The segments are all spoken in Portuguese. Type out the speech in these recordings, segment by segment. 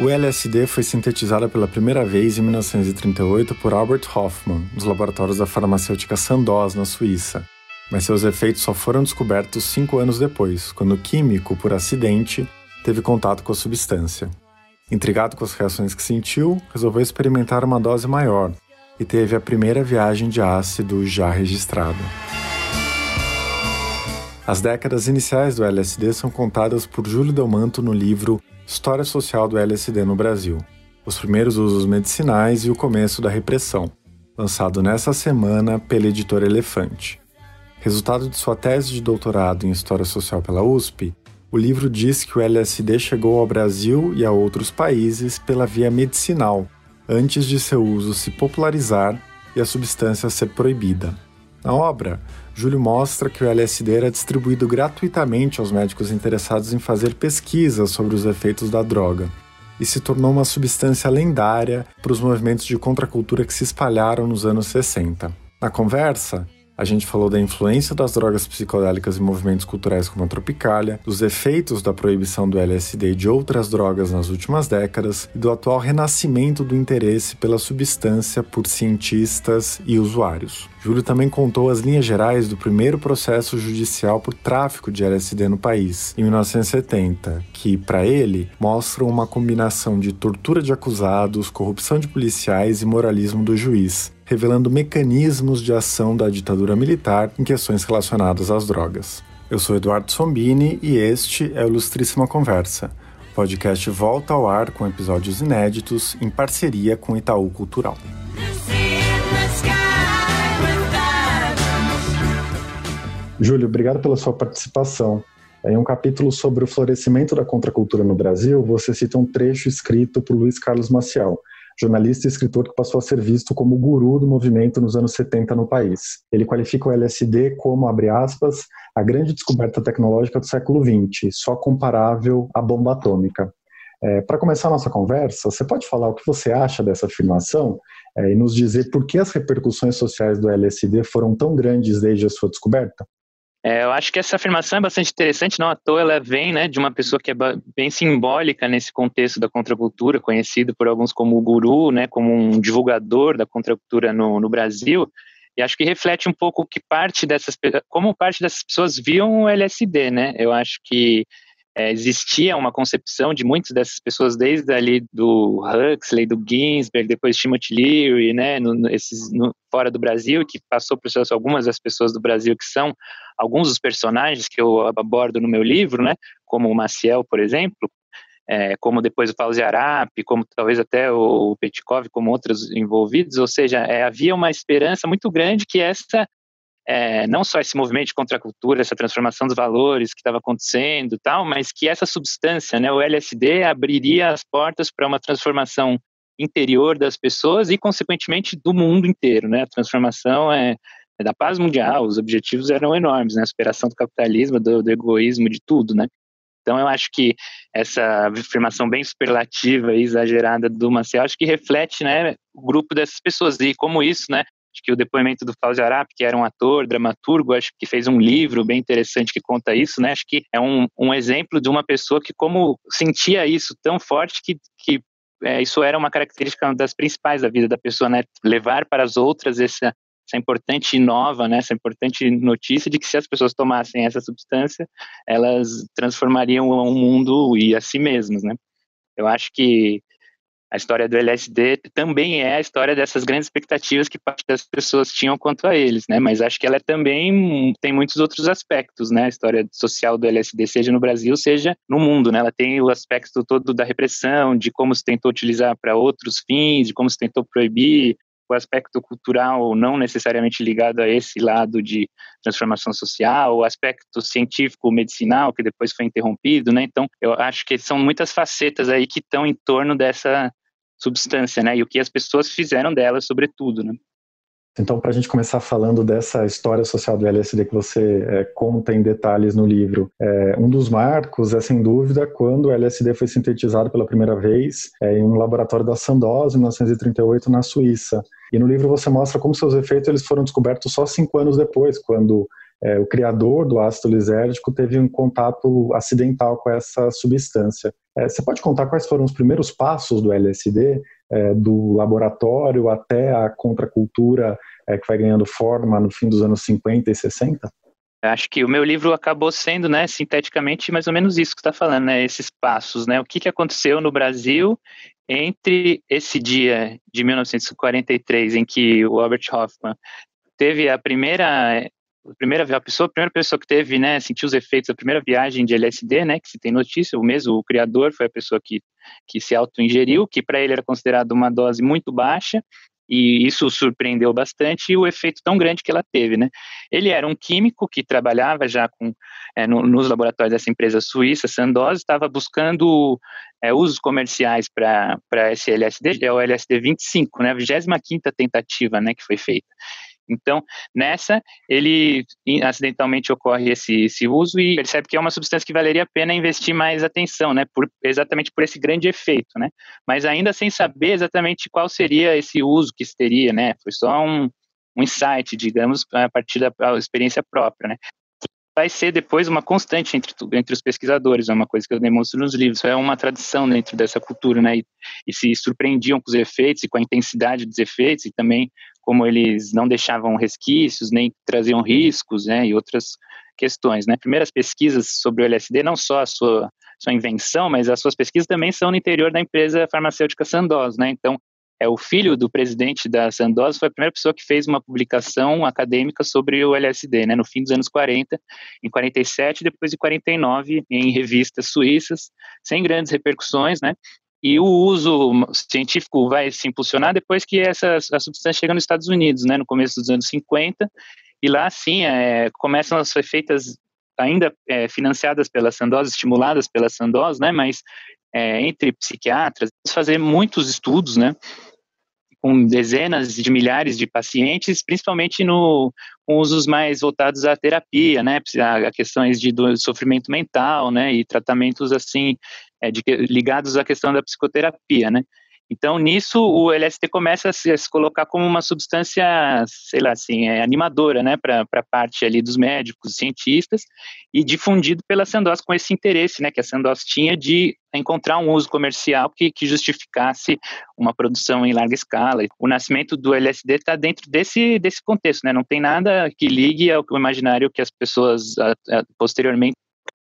O LSD foi sintetizado pela primeira vez em 1938 por Albert Hoffman, nos laboratórios da farmacêutica Sandoz, na Suíça. Mas seus efeitos só foram descobertos cinco anos depois, quando o químico, por acidente, teve contato com a substância. Intrigado com as reações que sentiu, resolveu experimentar uma dose maior e teve a primeira viagem de ácido já registrada. As décadas iniciais do LSD são contadas por Júlio Delmanto no livro História Social do LSD no Brasil, os primeiros usos medicinais e o começo da repressão, lançado nessa semana pela editora Elefante. Resultado de sua tese de doutorado em História Social pela USP, o livro diz que o LSD chegou ao Brasil e a outros países pela via medicinal, antes de seu uso se popularizar e a substância ser proibida. Na obra, Júlio mostra que o LSD era distribuído gratuitamente aos médicos interessados em fazer pesquisas sobre os efeitos da droga e se tornou uma substância lendária para os movimentos de contracultura que se espalharam nos anos 60. Na conversa, a gente falou da influência das drogas psicodélicas em movimentos culturais como a Tropicália, dos efeitos da proibição do LSD e de outras drogas nas últimas décadas e do atual renascimento do interesse pela substância por cientistas e usuários. Júlio também contou as linhas gerais do primeiro processo judicial por tráfico de LSD no país, em 1970, que, para ele, mostram uma combinação de tortura de acusados, corrupção de policiais e moralismo do juiz, revelando mecanismos de ação da ditadura militar em questões relacionadas às drogas. Eu sou Eduardo Sombini e este é o Ilustríssima Conversa. O podcast volta ao ar com episódios inéditos em parceria com Itaú Cultural. Júlio, obrigado pela sua participação. Em um capítulo sobre o florescimento da contracultura no Brasil, você cita um trecho escrito por Luiz Carlos Maciel, jornalista e escritor que passou a ser visto como o guru do movimento nos anos 70 no país. Ele qualifica o LSD como, abre aspas, a grande descoberta tecnológica do século XX, só comparável à bomba atômica. É, Para começar a nossa conversa, você pode falar o que você acha dessa afirmação é, e nos dizer por que as repercussões sociais do LSD foram tão grandes desde a sua descoberta? É, eu acho que essa afirmação é bastante interessante, não à toa ela vem né, de uma pessoa que é bem simbólica nesse contexto da contracultura, conhecido por alguns como o guru, né, como um divulgador da contracultura no, no Brasil, e acho que reflete um pouco que parte dessas, como parte dessas pessoas viam o LSD, né? Eu acho que é, existia uma concepção de muitas dessas pessoas, desde ali do Huxley, do Ginsberg, depois Timothy Leary, né, no, esses, no, fora do Brasil, que passou por algumas das pessoas do Brasil que são alguns dos personagens que eu abordo no meu livro, né, como o Maciel, por exemplo, é, como depois o Fauzi Arap, como talvez até o Petkov, como outros envolvidos, ou seja, é, havia uma esperança muito grande que essa é, não só esse movimento de contracultura, essa transformação dos valores que estava acontecendo tal, mas que essa substância, né, o LSD, abriria as portas para uma transformação interior das pessoas e, consequentemente, do mundo inteiro. Né? A transformação é, é da paz mundial, os objetivos eram enormes, né? a superação do capitalismo, do, do egoísmo, de tudo. Né? Então, eu acho que essa afirmação bem superlativa e exagerada do Maciel, acho que reflete né, o grupo dessas pessoas e como isso né, Acho que o depoimento do Fauzi Arap, que era um ator, dramaturgo, acho que fez um livro bem interessante que conta isso, né? Acho que é um, um exemplo de uma pessoa que como sentia isso tão forte que, que é, isso era uma característica das principais da vida da pessoa, né? Levar para as outras essa, essa importante nova, né? Essa importante notícia de que se as pessoas tomassem essa substância, elas transformariam o mundo e a si mesmas, né? Eu acho que a história do LSD também é a história dessas grandes expectativas que parte das pessoas tinham quanto a eles, né? Mas acho que ela também tem muitos outros aspectos, né? A história social do LSD, seja no Brasil, seja no mundo, né? Ela tem o aspecto todo da repressão, de como se tentou utilizar para outros fins, de como se tentou proibir, o aspecto cultural não necessariamente ligado a esse lado de transformação social, o aspecto científico medicinal que depois foi interrompido, né? Então, eu acho que são muitas facetas aí que estão em torno dessa substância, né? E o que as pessoas fizeram dela, sobretudo, né? Então, para a gente começar falando dessa história social do LSD que você é, conta em detalhes no livro, é, um dos marcos é, sem dúvida, quando o LSD foi sintetizado pela primeira vez é, em um laboratório da Sandoz, em 1938, na Suíça. E no livro você mostra como seus efeitos eles foram descobertos só cinco anos depois, quando é, o criador do ácido lisérgico teve um contato acidental com essa substância. É, você pode contar quais foram os primeiros passos do LSD, é, do laboratório até a contracultura é, que vai ganhando forma no fim dos anos 50 e 60? Acho que o meu livro acabou sendo, né, sinteticamente, mais ou menos isso que está falando, né, esses passos, né, o que, que aconteceu no Brasil entre esse dia de 1943 em que o Albert Hoffman teve a primeira a primeira pessoa, a primeira pessoa que teve, né, sentiu os efeitos da primeira viagem de LSD, né, que se tem notícia, o mesmo o criador foi a pessoa que que se auto-ingeriu, que para ele era considerado uma dose muito baixa, e isso surpreendeu bastante e o efeito tão grande que ela teve, né? Ele era um químico que trabalhava já com é, no, nos laboratórios dessa empresa suíça, Sandoz, estava buscando é, usos comerciais para esse LSD, é o LSD 25, né? A 25 tentativa, né, que foi feita. Então, nessa, ele acidentalmente ocorre esse, esse uso e percebe que é uma substância que valeria a pena investir mais atenção, né, por, exatamente por esse grande efeito, né, mas ainda sem saber exatamente qual seria esse uso que teria, né, foi só um, um insight, digamos, a partir da experiência própria, né. Vai ser depois uma constante entre, entre os pesquisadores, é uma coisa que eu demonstro nos livros, é uma tradição dentro dessa cultura, né, e, e, se surpreendiam com os efeitos e com a intensidade dos efeitos e também como eles não deixavam resquícios, nem traziam riscos, né, e outras questões, né. Primeiras pesquisas sobre o LSD, não só a sua, sua invenção, mas as suas pesquisas também são no interior da empresa farmacêutica Sandoz, né, então é o filho do presidente da Sandoz, foi a primeira pessoa que fez uma publicação acadêmica sobre o LSD, né, no fim dos anos 40, em 47, depois de 49, em revistas suíças, sem grandes repercussões, né, e o uso científico vai se impulsionar depois que essa a substância chega nos Estados Unidos, né, no começo dos anos 50, e lá sim é, começam a ser feitas ainda é, financiadas pela Sandoz, estimuladas pela Sandoz, né, mas é, entre psiquiatras, fazer muitos estudos, né, com dezenas de milhares de pacientes, principalmente no, com usos mais voltados à terapia, né, a, questões de do sofrimento mental, né, e tratamentos assim é, de, ligados à questão da psicoterapia, né. Então, nisso, o LSD começa a se, a se, colocar como uma substância, sei lá, assim, é, animadora, né, para a parte ali dos médicos, cientistas, e difundido pela Sandoz com esse interesse, né, que a Sandoz tinha de encontrar um uso comercial que, que justificasse uma produção em larga escala. O nascimento do LSD está dentro desse, desse contexto, né, não tem nada que ligue ao imaginário que as pessoas a, a, posteriormente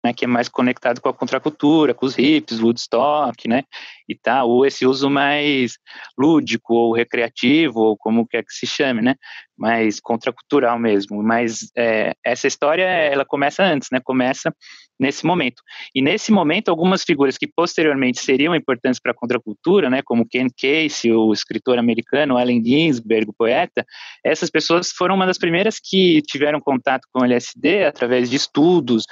né, que é mais conectado com a contracultura, com os hips, Woodstock, né, e tal, ou esse uso mais lúdico ou recreativo, ou como quer que se chame, né, mais contracultural mesmo. Mas é, essa história, ela começa antes, né, começa nesse momento. E nesse momento, algumas figuras que posteriormente seriam importantes para a contracultura, né, como Ken Casey, o escritor americano, Allen Ginsberg, o poeta, essas pessoas foram uma das primeiras que tiveram contato com o LSD através de estudos,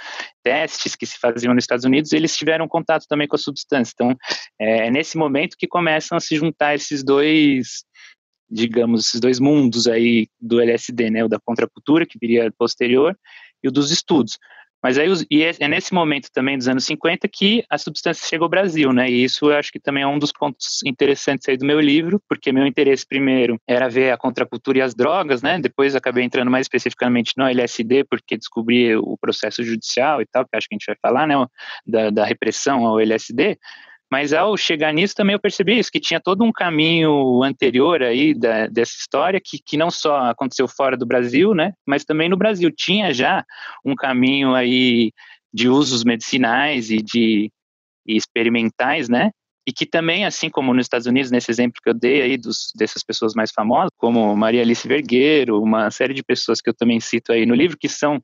testes que se faziam nos Estados Unidos, eles tiveram contato também com a substância. Então, é, é nesse momento que começam a se juntar esses dois, digamos, esses dois mundos aí do LSD, né, o da contracultura, que viria posterior, e o dos estudos. Mas aí, e é, é nesse momento também dos anos 50 que a substância chega ao Brasil, né? E isso eu acho que também é um dos pontos interessantes aí do meu livro, porque meu interesse primeiro era ver a contracultura e as drogas, né? Depois acabei entrando mais especificamente no LSD, porque descobri o processo judicial e tal, que acho que a gente vai falar, né? Da, da repressão ao LSD. Mas ao chegar nisso também eu percebi isso, que tinha todo um caminho anterior aí da, dessa história, que, que não só aconteceu fora do Brasil, né, mas também no Brasil. Tinha já um caminho aí de usos medicinais e de e experimentais, né, e que também, assim como nos Estados Unidos, nesse exemplo que eu dei aí dos, dessas pessoas mais famosas, como Maria Alice Vergueiro, uma série de pessoas que eu também cito aí no livro, que são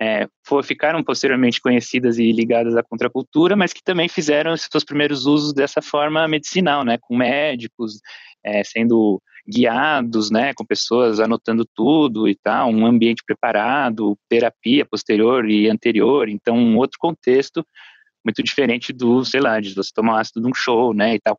é, ficaram posteriormente conhecidas e ligadas à contracultura, mas que também fizeram seus primeiros usos dessa forma medicinal, né, com médicos, é, sendo guiados, né, com pessoas anotando tudo e tal, um ambiente preparado, terapia posterior e anterior, então um outro contexto muito diferente do, sei lá, de você tomar ácido num show, né, e tal.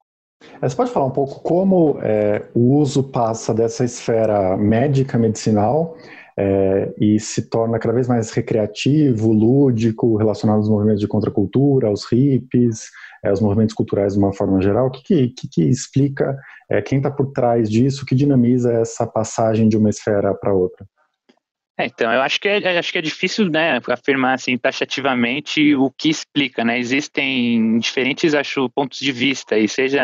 Você pode falar um pouco como é, o uso passa dessa esfera médica, medicinal, é, e se torna cada vez mais recreativo, lúdico, relacionado aos movimentos de contracultura, aos hippies, é, aos movimentos culturais de uma forma geral. O que, que, que explica é, quem está por trás disso, que dinamiza essa passagem de uma esfera para outra? É, então, eu acho que é, acho que é difícil né, afirmar assim, taxativamente o que explica, né? Existem diferentes, acho, pontos de vista, e seja,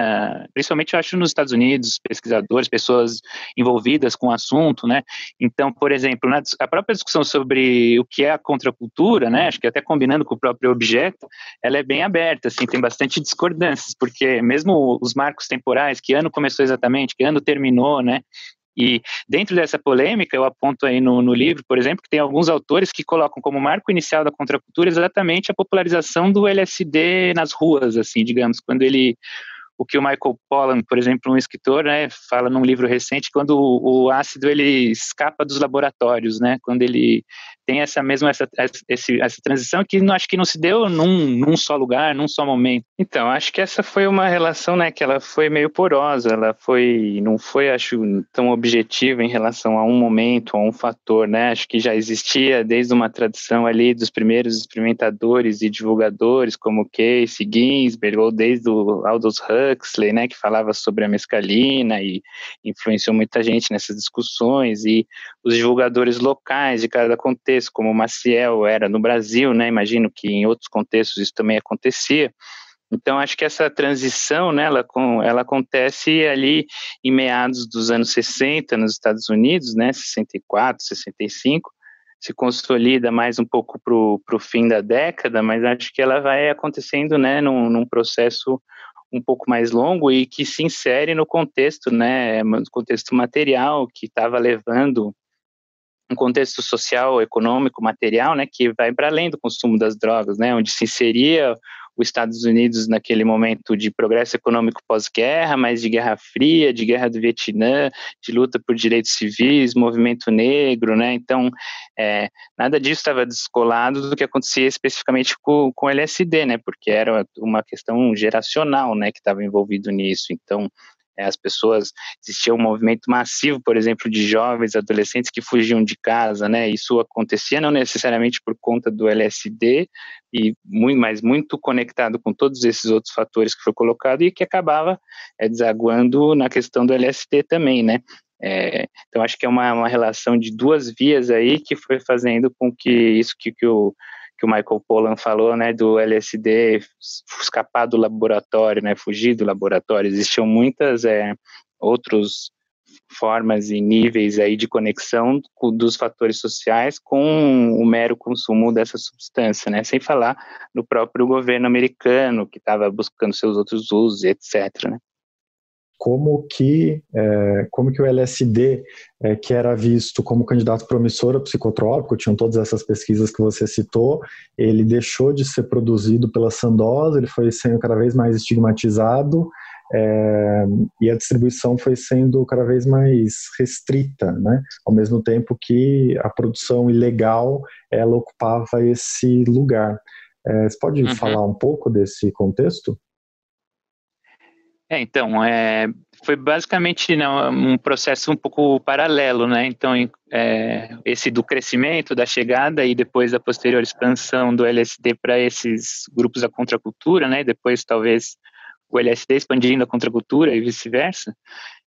principalmente eu acho nos Estados Unidos, pesquisadores, pessoas envolvidas com o assunto, né? Então, por exemplo, na, a própria discussão sobre o que é a contracultura, né? Acho que até combinando com o próprio objeto, ela é bem aberta, assim, tem bastante discordâncias, porque mesmo os marcos temporais, que ano começou exatamente, que ano terminou, né? E dentro dessa polêmica, eu aponto aí no, no, livro, por exemplo, que tem alguns autores que colocam como marco inicial da contracultura exatamente a popularização do LSD nas ruas, assim, digamos, quando ele o que o Michael Pollan, por exemplo, um escritor, né, fala num livro recente, quando o, o ácido ele escapa dos laboratórios, né, quando ele tem essa mesma essa, essa, essa transição que não acho que não se deu num, num só lugar, num só momento. Então, acho que essa foi uma relação, né, que ela foi meio porosa, ela foi não foi acho tão objetiva em relação a um momento, a um fator, né? Acho que já existia desde uma tradição ali dos primeiros experimentadores e divulgadores como Casey Ginsberg ou desde o Aldous Huxley, né, que falava sobre a mescalina e influenciou muita gente nessas discussões e os divulgadores locais de cada contexto como o Maciel era no Brasil, né? Imagino que em outros contextos isso também acontecia. Então, acho que essa transição, né, ela, ela acontece ali em meados dos anos 60 nos Estados Unidos, né, 64, 65, se consolida mais um pouco para o fim da década, mas acho que ela vai acontecendo, né, num, num processo um pouco mais longo e que se insere no contexto, né, no contexto material que estava levando um contexto social, econômico, material, né, que vai para além do consumo das drogas, né, onde se inseria os Estados Unidos naquele momento de progresso econômico pós-guerra, mas de guerra fria, de guerra do Vietnã, de luta por direitos civis, movimento negro, né? Então, é, nada disso estava descolado do que acontecia especificamente com, com o LSD, né? Porque era uma questão geracional, né, que estava envolvido nisso. Então, as pessoas existia um movimento massivo, por exemplo, de jovens, adolescentes que fugiam de casa, né? Isso acontecia não necessariamente por conta do LSD e muito, mas muito conectado com todos esses outros fatores que foi colocado e que acabava é, desaguando na questão do LSD também, né? É, então acho que é uma, uma relação de duas vias aí que foi fazendo com que isso que, que o que o Michael Pollan falou, né, do LSD escapar do laboratório, né, fugir do laboratório. Existiam muitas é, outras formas e níveis aí de conexão dos fatores sociais com o mero consumo dessa substância, né, sem falar no próprio governo americano que estava buscando seus outros usos, etc. Né como que, é, como que o LSD, é, que era visto como candidato promissor a psicotrópico, tinham todas essas pesquisas que você citou, ele deixou de ser produzido pela Sandoz, ele foi sendo cada vez mais estigmatizado é, e a distribuição foi sendo cada vez mais restrita, né? ao mesmo tempo que a produção ilegal ela ocupava esse lugar. É, você pode uhum. falar um pouco desse contexto? É, então, é, foi basicamente né, um processo um pouco paralelo, né? Então, é, esse do crescimento, da chegada e depois da posterior expansão do LSD para esses grupos da contracultura, né? Depois, talvez, o LSD expandindo a contracultura e vice-versa.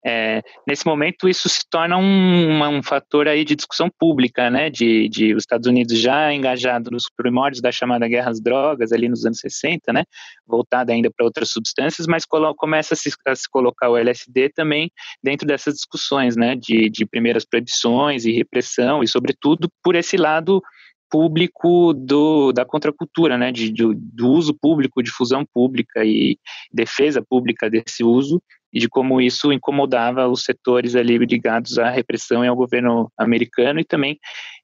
É, nesse momento isso se torna um, um, fator aí de discussão pública, né, de, de, os Estados Unidos já engajado nos primórdios da chamada guerra às drogas ali nos anos 60, né, voltada ainda para outras substâncias, mas começa a se, a se, colocar o LSD também dentro dessas discussões, né, de, de primeiras proibições e repressão e sobretudo por esse lado público do, da contracultura, né, de, de, do uso público, difusão pública e defesa pública desse uso e de como isso incomodava os setores ali ligados à repressão e ao governo americano e também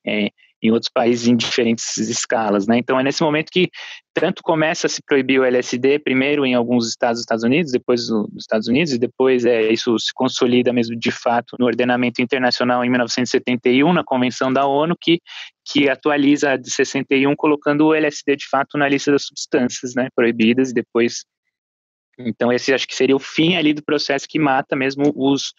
é, em outros países em diferentes escalas, né? Então é nesse momento que tanto começa a se proibir o LSD, primeiro em alguns estados dos Estados Unidos, depois nos Estados Unidos, e depois é, isso se consolida mesmo de fato no ordenamento internacional em 1971, na Convenção da ONU, que, que atualiza a de 61, colocando o LSD de fato na lista das substâncias né, proibidas, e depois então, esse acho que seria o fim ali do processo que mata mesmo os,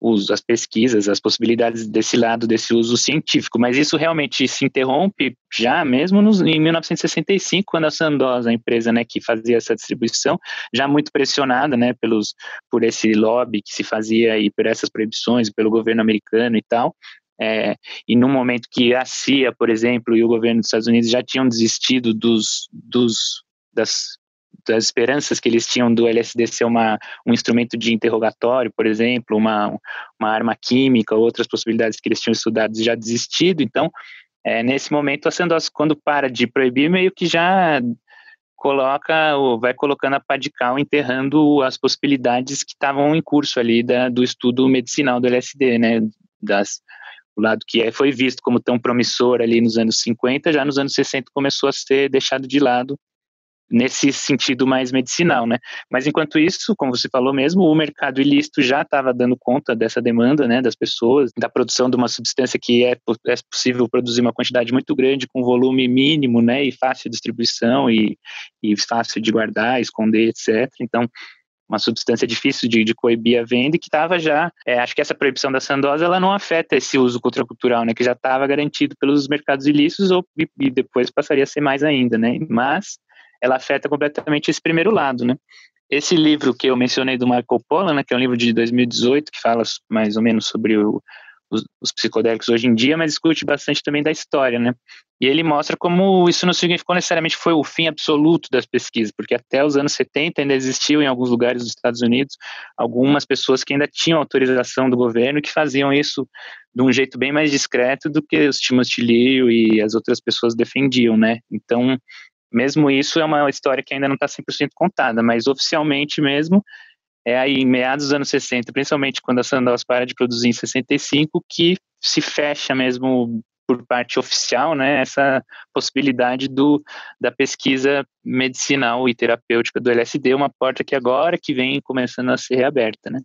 os, as pesquisas, as possibilidades desse lado, desse uso científico. Mas isso realmente se interrompe já mesmo nos, em 1965, quando a Sandoz, a empresa né, que fazia essa distribuição, já muito pressionada né, pelos, por esse lobby que se fazia e por essas proibições, pelo governo americano e tal, é, e no momento que a CIA, por exemplo, e o governo dos Estados Unidos já tinham desistido dos, dos das, das esperanças que eles tinham do LSD ser uma, um instrumento de interrogatório, por exemplo, uma, uma arma química, outras possibilidades que eles tinham estudado já desistido. Então, é, nesse momento, a Sandoz, quando para de proibir, meio que já coloca, vai colocando a pá de cal, enterrando as possibilidades que estavam em curso ali da, do estudo medicinal do LSD, né, das, o lado que é, foi visto como tão promissor ali nos anos 50, já nos anos 60 começou a ser deixado de lado nesse sentido mais medicinal, né? Mas enquanto isso, como você falou mesmo, o mercado ilícito já estava dando conta dessa demanda, né, das pessoas, da produção de uma substância que é, é possível produzir uma quantidade muito grande com volume mínimo, né, e fácil distribuição e, e fácil de guardar, esconder, etc. Então, uma substância difícil de, de coibir a venda e que estava já, é, acho que essa proibição da sandosa ela não afeta esse uso contracultural, né, que já estava garantido pelos mercados ilícitos ou, e, e, depois passaria a ser mais ainda, né, mas ela afeta completamente esse primeiro lado, né. Esse livro que eu mencionei do Marco Polo, né, que é um livro de 2018 que fala mais ou menos sobre o, os, os, psicodélicos hoje em dia, mas discute bastante também da história, né? E ele mostra como isso não significou necessariamente foi o fim absoluto das pesquisas, porque até os anos 70 ainda existiu em alguns lugares dos Estados Unidos algumas pessoas que ainda tinham autorização do governo que faziam isso de um jeito bem mais discreto do que os Timothy Leary e as outras pessoas defendiam, né? Então, mesmo isso é uma história que ainda não está 100% contada, mas oficialmente mesmo é aí em meados dos anos 60, principalmente quando a Sandoz para de produzir em 65, que se fecha mesmo por parte oficial, né, essa possibilidade do, da pesquisa medicinal e terapêutica do LSD, uma porta que agora que vem começando a ser reaberta, né.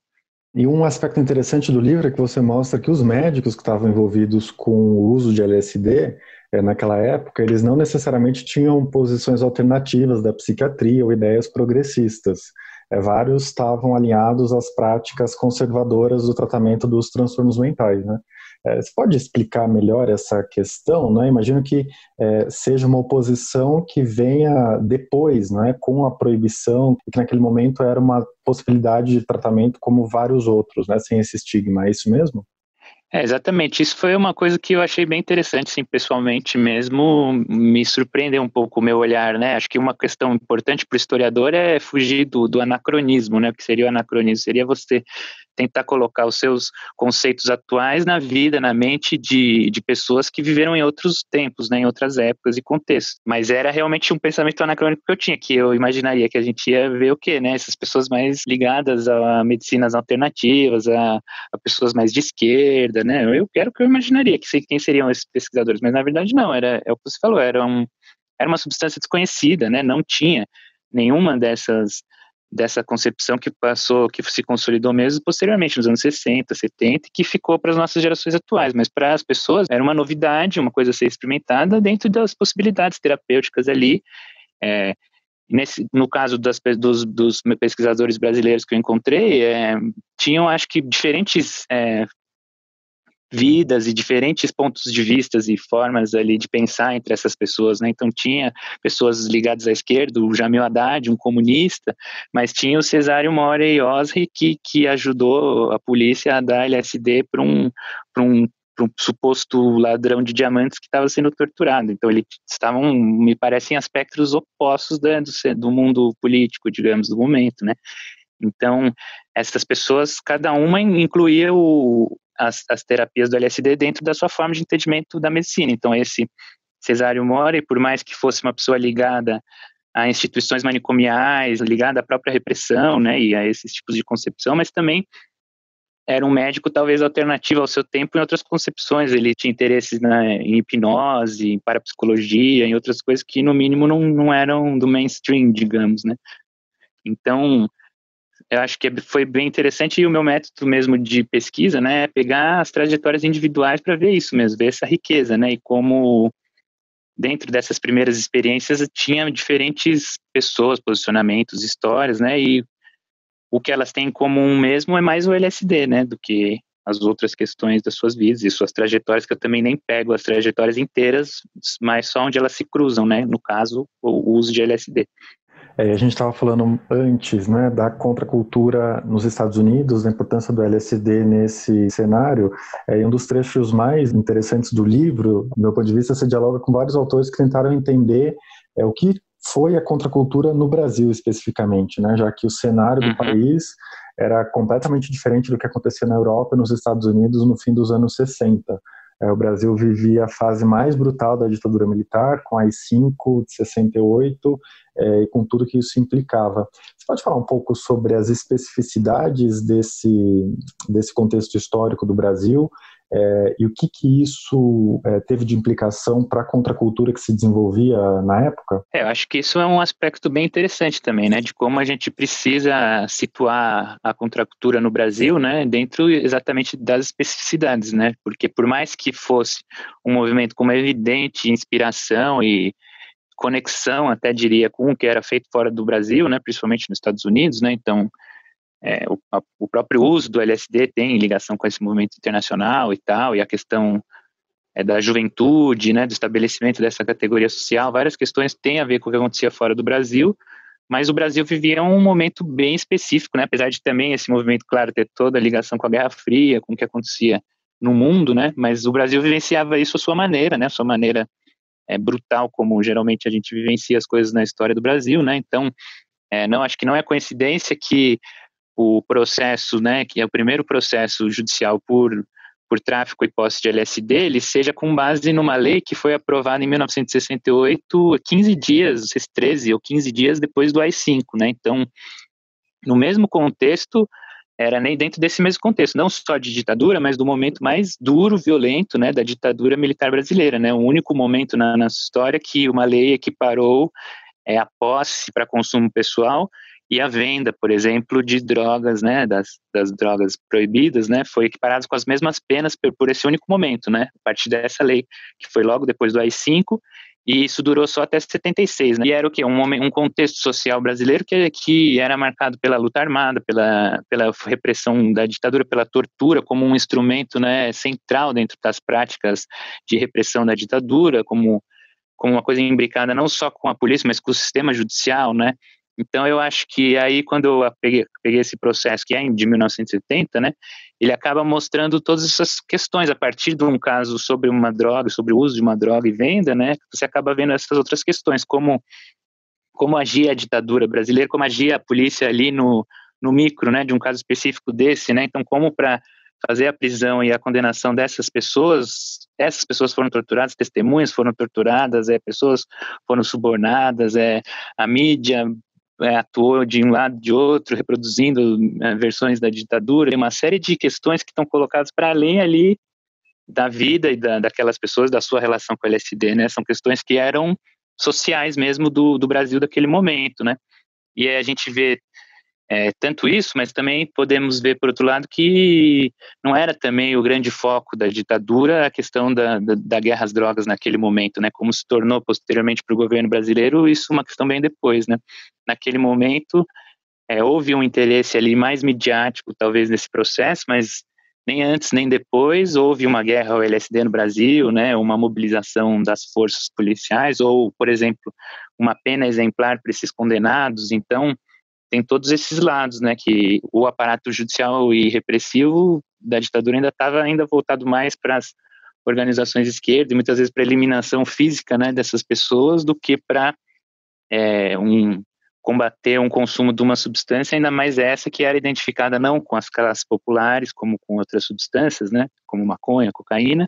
E um aspecto interessante do livro é que você mostra que os médicos que estavam envolvidos com o uso de LSD, é, naquela época, eles não necessariamente tinham posições alternativas da psiquiatria ou ideias progressistas é, vários estavam alinhados às práticas conservadoras do tratamento dos transtornos mentais, né? É, você pode explicar melhor essa questão? Né? Imagino que é, seja uma oposição que venha depois, né, com a proibição, que naquele momento era uma possibilidade de tratamento como vários outros, né, sem esse estigma. É isso mesmo? É, exatamente. Isso foi uma coisa que eu achei bem interessante, sim, pessoalmente mesmo, me surpreendeu um pouco o meu olhar, né? Acho que uma questão importante para o historiador é fugir do, do anacronismo, né? O que seria o anacronismo? Seria você tentar colocar os seus conceitos atuais na vida, na mente de, de pessoas que viveram em outros tempos, né, em outras épocas e contextos. Mas era realmente um pensamento anacrônico que eu tinha, que eu imaginaria que a gente ia ver o quê, né? Essas pessoas mais ligadas a medicinas alternativas, a, a pessoas mais de esquerda, né? Eu quero que eu imaginaria que sei quem seriam esses pesquisadores, mas na verdade não, era é o que você falou, era um era uma substância desconhecida, né? Não tinha nenhuma dessas dessa concepção que passou, que se consolidou mesmo posteriormente, nos anos 60, 70, que ficou para as nossas gerações atuais, mas para as pessoas era uma novidade, uma coisa a ser experimentada dentro das possibilidades terapêuticas ali. É, nesse, no caso das, dos, dos, pesquisadores brasileiros que eu encontrei, é, tinham, acho que, diferentes é, vidas e diferentes pontos de vistas e formas ali de pensar entre essas pessoas, né? Então tinha pessoas ligadas à esquerda, o Jamil Haddad, um comunista, mas tinha o Cesário Morey Osri que, que ajudou a polícia a dar LSD para um, um um suposto ladrão de diamantes que estava sendo torturado. Então, eles estavam, me parecem, aspectos opostos do, do mundo político, digamos, do momento, né? Então, essas pessoas, cada uma incluía o, as, as terapias do LSD dentro da sua forma de entendimento da medicina. Então, esse Cesário Mori, por mais que fosse uma pessoa ligada a instituições manicomiais, ligada à própria repressão, né, e a esses tipos de concepção, mas também era um médico talvez alternativo ao seu tempo em outras concepções. Ele tinha interesses né, em hipnose, em parapsicologia, em outras coisas que no mínimo não, não eram do mainstream, digamos, né. Então, eu acho que foi bem interessante e o meu método mesmo de pesquisa, né, é pegar as trajetórias individuais para ver isso mesmo, ver essa riqueza, né, e como dentro dessas primeiras experiências tinha diferentes pessoas, posicionamentos, histórias, né, e o que elas têm em comum mesmo é mais o LSD, né, do que as outras questões das suas vidas e suas trajetórias, que eu também nem pego as trajetórias inteiras, mas só onde elas se cruzam, né, no caso, o uso de LSD. É, a gente estava falando antes né, da contracultura nos Estados Unidos, da importância do LSD nesse cenário. É, um dos trechos mais interessantes do livro, do meu ponto de vista, você dialoga com vários autores que tentaram entender é, o que foi a contracultura no Brasil especificamente, né, já que o cenário do uhum. país era completamente diferente do que acontecia na Europa e nos Estados Unidos no fim dos anos 60. É, o Brasil vivia a fase mais brutal da ditadura militar, com a AI-5 de 68 é, e com tudo que isso implicava. Você pode falar um pouco sobre as especificidades desse, desse contexto histórico do Brasil é, e o que, que isso é, teve de implicação para a contracultura que se desenvolvia na época? É, eu acho que isso é um aspecto bem interessante também, né, de como a gente precisa situar a contracultura no Brasil, né, dentro exatamente das especificidades, né, porque por mais que fosse um movimento com uma evidente inspiração e conexão, até diria, com o que era feito fora do Brasil, né, principalmente nos Estados Unidos, né, então é, o, a, o, próprio uso do LSD tem ligação com esse movimento internacional e tal, e a questão é, da juventude, né, do estabelecimento dessa categoria social, várias questões têm a ver com o que acontecia fora do Brasil, mas o Brasil vivia um momento bem específico, né, apesar de também esse movimento, claro, ter toda a ligação com a Guerra Fria, com o que acontecia no mundo, né, mas o Brasil vivenciava isso à sua maneira, né, a sua maneira é, brutal, como geralmente a gente vivencia as coisas na história do Brasil, né, então, é, não, acho que não é coincidência que o processo, né, que é o primeiro processo judicial por, por tráfico e posse de LSD, ele seja com base numa lei que foi aprovada em 1968, 15 dias, 13 ou 15 dias depois do AI-5, né, então, no mesmo contexto, era nem dentro desse mesmo contexto, não só de ditadura, mas do momento mais duro, violento, né, da ditadura militar brasileira, né, o único momento na nossa história que uma lei equiparou é, a posse para consumo pessoal e a venda, por exemplo, de drogas, né, das, das drogas proibidas, né, foi equiparado com as mesmas penas por, por, esse único momento, né, a partir dessa lei, que foi logo depois do AI-5, e isso durou só até 76, né, e era o quê? Um, um contexto social brasileiro que, que era marcado pela luta armada, pela, pela repressão da ditadura, pela tortura como um instrumento, né, central dentro das práticas de repressão da ditadura, como como uma coisa imbricada não só com a polícia, mas com o sistema judicial, né? Então, eu acho que aí, quando eu peguei, peguei, esse processo, que é de 1970, né, ele acaba mostrando todas essas questões, a partir de um caso sobre uma droga, sobre o uso de uma droga e venda, né, você acaba vendo essas outras questões, como, como agia a ditadura brasileira, como agia a polícia ali no, no micro, né, de um caso específico desse, né, então como para fazer a prisão e a condenação dessas pessoas, essas pessoas foram torturadas, testemunhas foram torturadas, é, pessoas foram subornadas, é, a mídia é, atuou de um lado de outro, reproduzindo é, versões da ditadura, tem uma série de questões que estão colocadas para além ali da vida e da, daquelas pessoas, da sua relação com o LSD, né? São questões que eram sociais mesmo do, do Brasil daquele momento, né? E a gente vê é, tanto isso, mas também podemos ver, por outro lado, que não era também o grande foco da ditadura a questão da, da, da guerra às drogas naquele momento, né? Como se tornou posteriormente para o governo brasileiro, isso é uma questão bem depois, né? Naquele momento, é, houve um interesse ali mais midiático, talvez, nesse processo, mas nem antes nem depois houve uma guerra ao LSD no Brasil, né? Uma mobilização das forças policiais, ou, por exemplo, uma pena exemplar para esses condenados. Então, tem todos esses lados, né, que o aparato judicial e repressivo da ditadura ainda estava ainda voltado mais para as organizações de esquerda e muitas vezes para eliminação física, né, dessas pessoas do que para é, um combater um consumo de uma substância, ainda mais essa que era identificada não com as classes populares, como com outras substâncias, né, como maconha, cocaína,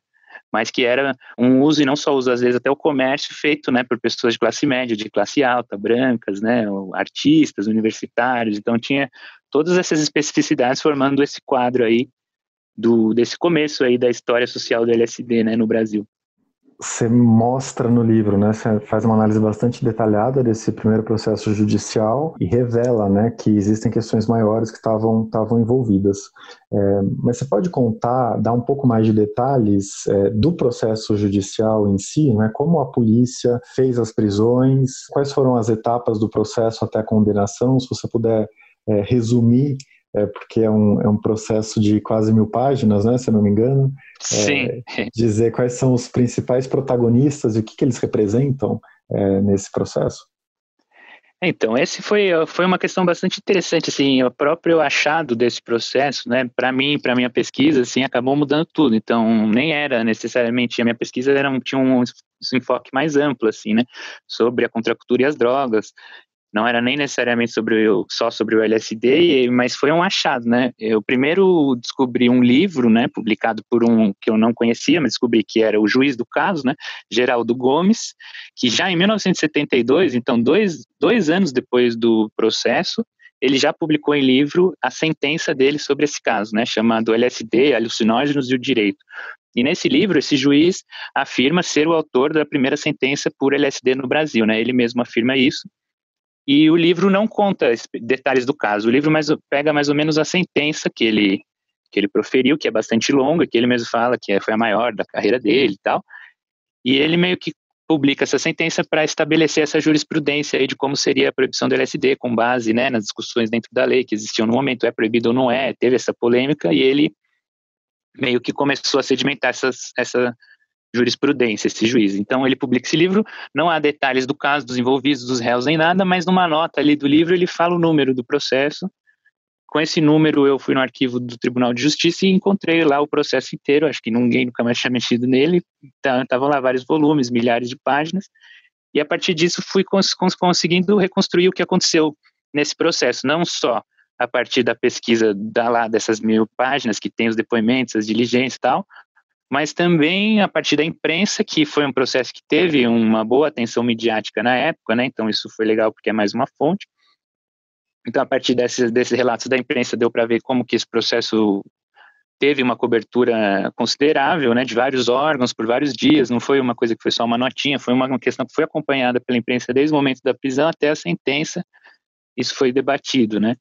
mas que era um uso, e não só uso, às vezes até o comércio feito né, por pessoas de classe média, de classe alta, brancas, né, artistas, universitários, então tinha todas essas especificidades formando esse quadro aí do, desse começo aí da história social do LSD né, no Brasil você mostra no livro, né? Você faz uma análise bastante detalhada desse primeiro processo judicial e revela, né, que existem questões maiores que estavam estavam envolvidas. É, mas você pode contar, dar um pouco mais de detalhes é, do processo judicial em si, né? Como a polícia fez as prisões, quais foram as etapas do processo até a condenação, se você puder é, resumir é, porque é um, é um processo de quase mil páginas, né, se eu não me engano. Sim. É, dizer quais são os principais protagonistas e o que, que eles representam é, nesse processo. Então, esse foi, foi uma questão bastante interessante, assim, o próprio achado desse processo, né, para mim, para minha pesquisa, assim, acabou mudando tudo, então, nem era necessariamente, a minha pesquisa era, tinha um, um enfoque mais amplo, assim, né, sobre a contracultura e as drogas, não era nem necessariamente sobre o, só sobre o LSD, mas foi um achado, né? Eu primeiro descobri um livro, né, publicado por um que eu não conhecia, mas descobri que era o juiz do caso, né, Geraldo Gomes, que já em 1972, então dois, dois anos depois do processo, ele já publicou em livro a sentença dele sobre esse caso, né, chamado LSD, alucinógenos e o direito. E nesse livro, esse juiz afirma ser o autor da primeira sentença por LSD no Brasil, né? Ele mesmo afirma isso. E o livro não conta detalhes do caso. O livro mais, pega mais ou menos a sentença que ele, que ele proferiu, que é bastante longa, que ele mesmo fala que é, foi a maior da carreira dele e tal. E ele meio que publica essa sentença para estabelecer essa jurisprudência aí de como seria a proibição do LSD, com base né, nas discussões dentro da lei que existiam no momento, é proibido ou não é, teve essa polêmica, e ele meio que começou a sedimentar essas, essa jurisprudência, esse juiz. Então ele publica esse livro, não há detalhes do caso, dos envolvidos, dos réus, nem nada, mas numa nota ali do livro ele fala o número do processo. Com esse número eu fui no arquivo do Tribunal de Justiça e encontrei lá o processo inteiro, acho que ninguém nunca mais tinha mexido nele, estavam tá, lá vários volumes, milhares de páginas, e a partir disso fui cons conseguindo reconstruir o que aconteceu nesse processo, não só a partir da pesquisa da lá dessas mil páginas que tem os depoimentos, as diligências e tal, mas também a partir da imprensa, que foi um processo que teve uma boa atenção midiática na época, né? Então isso foi legal porque é mais uma fonte. Então a partir desses, desses relatos da imprensa deu para ver como que esse processo teve uma cobertura considerável, né, de vários órgãos por vários dias. Não foi uma coisa que foi só uma notinha, foi uma questão que foi acompanhada pela imprensa desde o momento da prisão até a sentença. Isso foi debatido, né?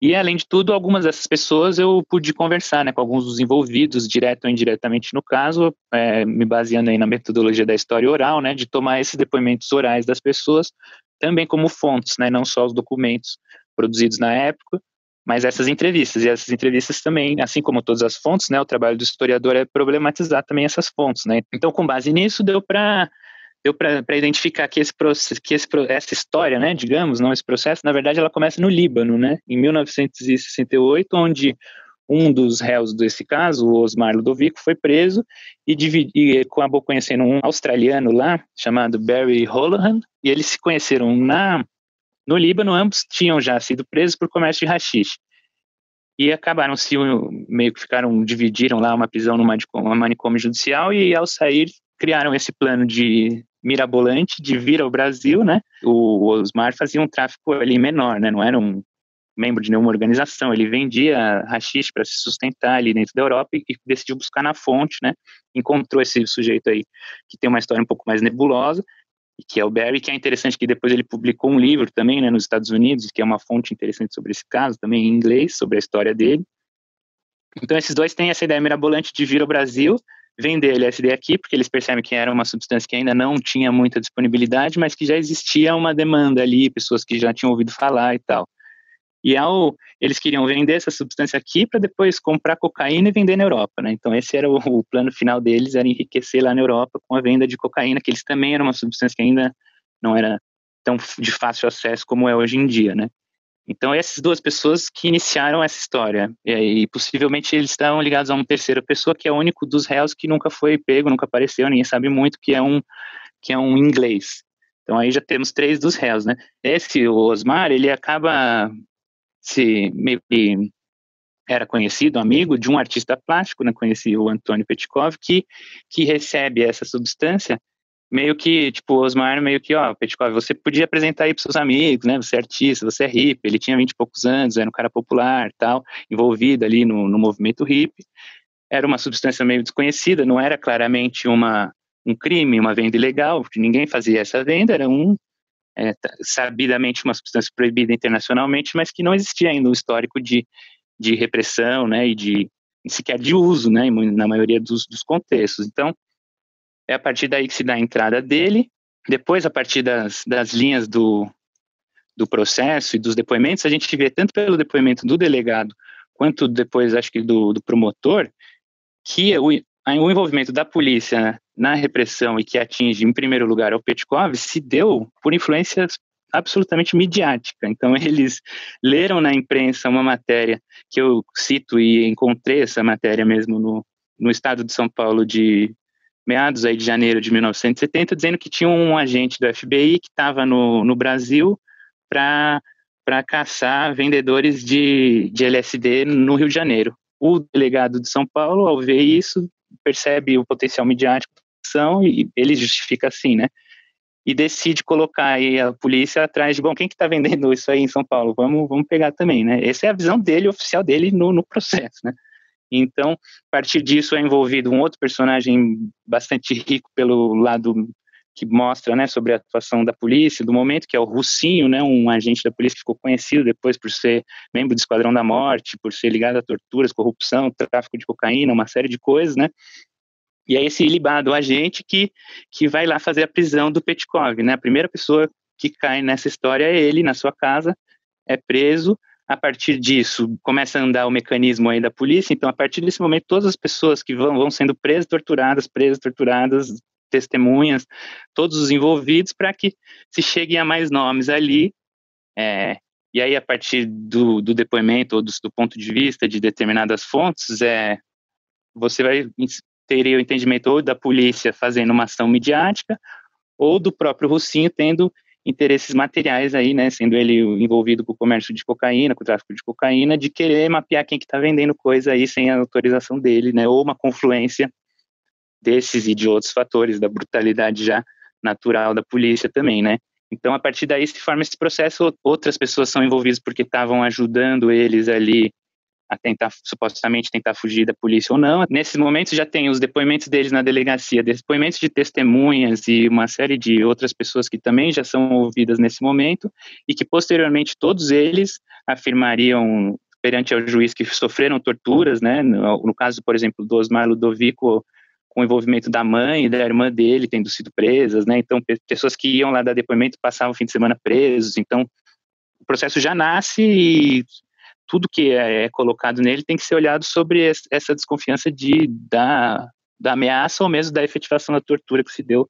E, além de tudo, algumas dessas pessoas eu pude conversar né, com alguns dos envolvidos, direto ou indiretamente no caso, é, me baseando aí na metodologia da história oral, né, de tomar esses depoimentos orais das pessoas também como fontes, né, não só os documentos produzidos na época, mas essas entrevistas. E essas entrevistas também, assim como todas as fontes, né, o trabalho do historiador é problematizar também essas fontes. Né. Então, com base nisso, deu para deu para identificar que, esse, que esse, essa história, né, digamos, não esse processo, na verdade ela começa no Líbano, né, em 1968, onde um dos réus desse caso, o Osmar Ludovico, foi preso e, dividi, e acabou conhecendo um australiano lá, chamado Barry Holohan, e eles se conheceram na, no Líbano, ambos tinham já sido presos por comércio de rachixe. E acabaram se meio que ficaram, dividiram lá uma prisão numa manicômio judicial e ao sair criaram esse plano de mirabolante de vir ao Brasil, né? O Osmar fazia um tráfico ali menor, né? Não era um membro de nenhuma organização, ele vendia rachixe para se sustentar ali dentro da Europa e, e, decidiu buscar na fonte, né? Encontrou esse sujeito aí que tem uma história um pouco mais nebulosa, que é o Barry, que é interessante que depois ele publicou um livro também, né, nos Estados Unidos, que é uma fonte interessante sobre esse caso, também em inglês, sobre a história dele. Então esses dois têm essa ideia mirabolante de vir ao Brasil, vender LSD aqui, porque eles percebem que era uma substância que ainda não tinha muita disponibilidade, mas que já existia uma demanda ali, pessoas que já tinham ouvido falar e tal. E ao, eles queriam vender essa substância aqui para depois comprar cocaína e vender na Europa, né? Então esse era o, o, plano final deles, era enriquecer lá na Europa com a venda de cocaína, que eles também eram uma substância que ainda não era tão de fácil acesso como é hoje em dia, né? Então, essas duas pessoas que iniciaram essa história. E, possivelmente eles estão ligados a uma terceira pessoa, que é o único dos réus que nunca foi pego, nunca apareceu, ninguém sabe muito, que é um, que é um inglês. Então, aí já temos três dos réus, né? Esse, o Osmar, ele acaba se era conhecido, amigo de um artista plástico, né? Conheci o Antônio Petkov, que, que recebe essa substância meio que, tipo, o Osmar meio que, ó, Petkov, você podia apresentar aí pros seus amigos, né, você é artista, você é hippie, ele tinha vinte e poucos anos, era um cara popular tal, envolvido ali no, no movimento hippie, era uma substância meio desconhecida, não era claramente uma, um crime, uma venda ilegal, porque ninguém fazia essa venda, era um, é, sabidamente uma substância proibida internacionalmente, mas que não existia ainda um histórico de, de repressão, né, e de, sequer de uso, né, na maioria dos, dos contextos. Então, é a partir daí que se dá a entrada dele. Depois, a partir das, das linhas do, do processo e dos depoimentos, a gente vê tanto pelo depoimento do delegado quanto depois, acho que do, do promotor, que o, o envolvimento da polícia na repressão e que atinge, em primeiro lugar, o Petkov, se deu por influências absolutamente midiática. Então, eles leram na imprensa uma matéria que eu cito e encontrei essa matéria mesmo no, no estado de São Paulo de meados aí de janeiro de 1970, dizendo que tinha um agente do FBI que estava no, no Brasil para caçar vendedores de, de LSD no Rio de Janeiro. O delegado de São Paulo, ao ver isso, percebe o potencial midiático e ele justifica assim, né? E decide colocar aí a polícia atrás de, bom, quem que está vendendo isso aí em São Paulo? Vamos, vamos pegar também, né? Essa é a visão dele, oficial dele no, no processo, né? Então, a partir disso é envolvido um outro personagem bastante rico pelo lado que mostra, né, sobre a atuação da polícia do momento, que é o Russinho, né, um agente da polícia que ficou conhecido depois por ser membro do Esquadrão da Morte, por ser ligado a torturas, corrupção, tráfico de cocaína, uma série de coisas, né, e é esse ilibado agente que, que vai lá fazer a prisão do Petkov, né? A primeira pessoa que cai nessa história é ele, na sua casa, é preso. A partir disso, começa a andar o mecanismo aí da polícia. Então, a partir desse momento, todas as pessoas que vão, vão sendo presas, torturadas, presas, torturadas, testemunhas, todos os envolvidos, para que se cheguem a mais nomes ali. É, e aí, a partir do, do depoimento ou do, do, ponto de vista de determinadas fontes, é, você vai teria o entendimento ou da polícia fazendo uma ação midiática, ou do próprio Russinho tendo interesses materiais aí, né, sendo ele envolvido com o comércio de cocaína, com o tráfico de cocaína, de querer mapear quem que está vendendo coisa aí sem a autorização dele, né, ou uma confluência desses e de outros fatores da brutalidade já natural da polícia também, né. Então, a partir daí se forma esse processo, outras pessoas são envolvidas porque estavam ajudando eles ali a tentar, supostamente, tentar fugir da polícia ou não. Nesse momento já tem os depoimentos deles na delegacia, depoimentos de testemunhas e uma série de outras pessoas que também já são ouvidas nesse momento e que posteriormente todos eles afirmariam perante ao juiz que sofreram torturas, né? No, no caso, por exemplo, do Osmar Ludovico, com o envolvimento da mãe e da irmã dele tendo sido presas, né? Então, pessoas que iam lá dar depoimento passavam o fim de semana presos. Então, o processo já nasce e tudo que é, é, colocado nele tem que ser olhado sobre essa desconfiança de, da, da ameaça ou mesmo da efetivação da tortura que se deu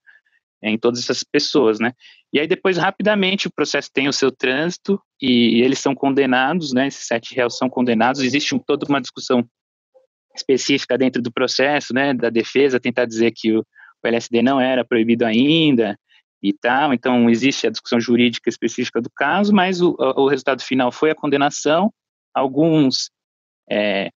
é, em todas essas pessoas, né? E aí depois, rapidamente, o processo tem o seu trânsito e eles são condenados, né? Esses sete réus são condenados. Existe um, toda uma discussão específica dentro do processo, né? Da defesa tentar dizer que o, o LSD não era proibido ainda e tal. Então, existe a discussão jurídica específica do caso, mas o, o resultado final foi a condenação Alguns é,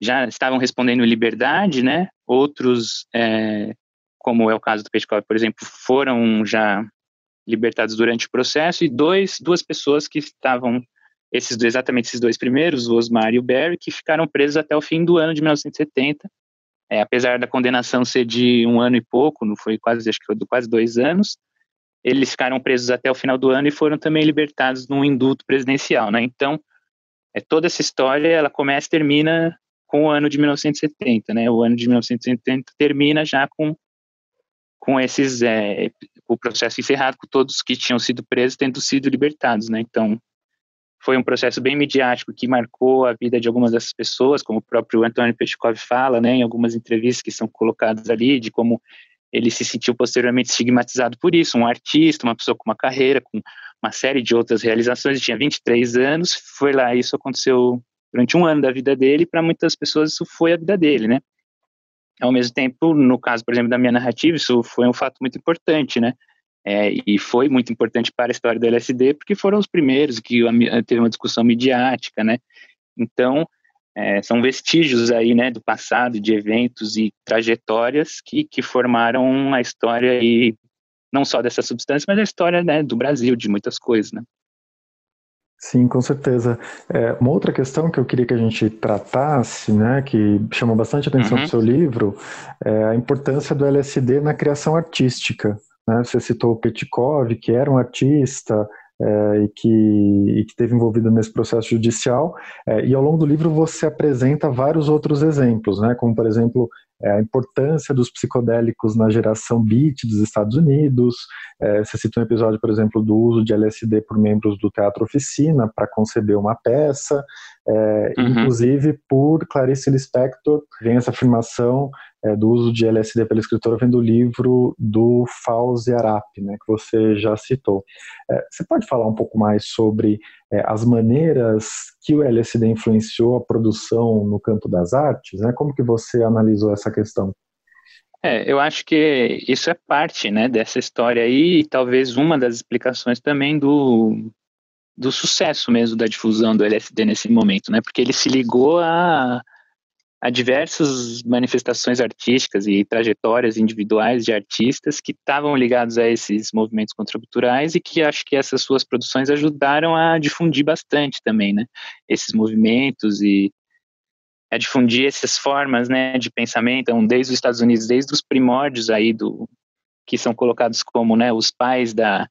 já estavam respondendo em liberdade, né? Outros, é, como é o caso do Petkov, por exemplo, foram já libertados durante o processo e dois, duas pessoas que estavam esses exatamente esses dois primeiros, o Osmar e o Barry, que ficaram presos até o fim do ano de 1970. É, apesar da condenação ser de um ano e pouco, não foi quase, acho que foi quase dois anos, eles ficaram presos até o final do ano e foram também libertados num indulto presidencial, né? Então, é, toda essa história ela começa e termina com o ano de 1970, né? O ano de 1970 termina já com com esses é, o processo encerrado, com todos que tinham sido presos tendo sido libertados, né? Então foi um processo bem midiático que marcou a vida de algumas dessas pessoas, como o próprio Antônio Pechkov fala, né? Em algumas entrevistas que são colocadas ali, de como ele se sentiu posteriormente estigmatizado por isso, um artista, uma pessoa com uma carreira, com uma série de outras realizações, tinha 23 anos, foi lá, isso aconteceu durante um ano da vida dele, para muitas pessoas isso foi a vida dele, né? Ao mesmo tempo, no caso, por exemplo, da minha narrativa, isso foi um fato muito importante, né? É, e foi muito importante para a história do LSD, porque foram os primeiros que teve uma discussão midiática, né? Então, é, são vestígios aí, né, do passado, de eventos e trajetórias que, que formaram a história aí não só dessa substância, mas a história né, do Brasil, de muitas coisas, né? Sim, com certeza. É, uma outra questão que eu queria que a gente tratasse, né, que chamou bastante atenção uhum. do seu livro, é a importância do LSD na criação artística. Né? Você citou o Petkov, que era um artista, é, e, que, e que esteve envolvido nesse processo judicial. É, e ao longo do livro você apresenta vários outros exemplos, né, como por exemplo é, a importância dos psicodélicos na geração beat dos Estados Unidos. É, você cita um episódio, por exemplo, do uso de LSD por membros do Teatro Oficina para conceber uma peça. É, uhum. inclusive por Clarice Lispector, vem essa afirmação é, do uso de LSD pela escritora vem do livro do Fauzi Arap, né, que você já citou. É, você pode falar um pouco mais sobre é, as maneiras que o LSD influenciou a produção no campo das artes? Né? Como que você analisou essa questão? É, eu acho que isso é parte, né, dessa história aí, e talvez uma das explicações também do, do sucesso mesmo da difusão do LSD nesse momento, né, porque ele se ligou a, a diversas manifestações artísticas e trajetórias individuais de artistas que estavam ligados a esses movimentos contraculturais e que acho que essas suas produções ajudaram a difundir bastante também, né, esses movimentos e a difundir essas formas, né, de pensamento, então, desde os Estados Unidos, desde os primórdios aí do que são colocados como, né, os pais da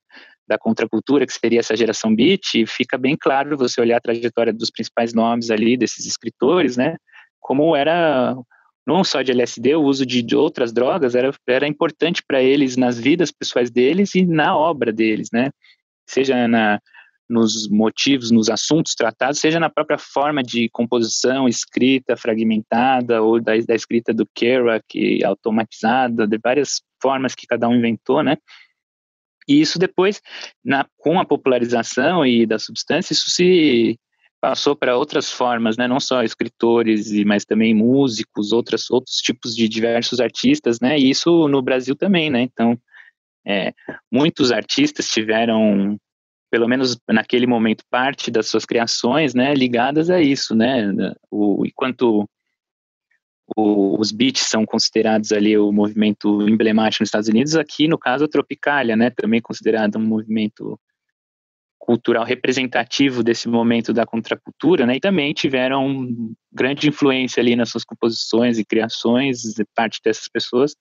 da contracultura, que seria essa geração beat, fica bem claro você olhar a trajetória dos principais nomes ali desses escritores, né, como era não só de LSD, o uso de, de outras drogas era, era importante para eles nas vidas pessoais deles e na obra deles, né? Seja na, nos motivos, nos assuntos tratados, seja na própria forma de composição, escrita fragmentada, ou da, da escrita do Kerouac, automatizada, de várias formas que cada um inventou, né? E isso depois, na, com a popularização e da substância, isso se passou para outras formas, né? Não só escritores, mas também músicos, outras, outros tipos de diversos artistas, né? E isso no Brasil também, né? Então, é, muitos artistas tiveram pelo menos naquele momento, parte das suas criações, né, ligadas a isso, né, o, enquanto o, os beats são considerados ali o movimento emblemático nos Estados Unidos, aqui no caso a Tropicália, né, também considerado um movimento cultural representativo desse momento da contracultura, né, e também tiveram grande influência ali nas suas composições e criações, parte dessas pessoas,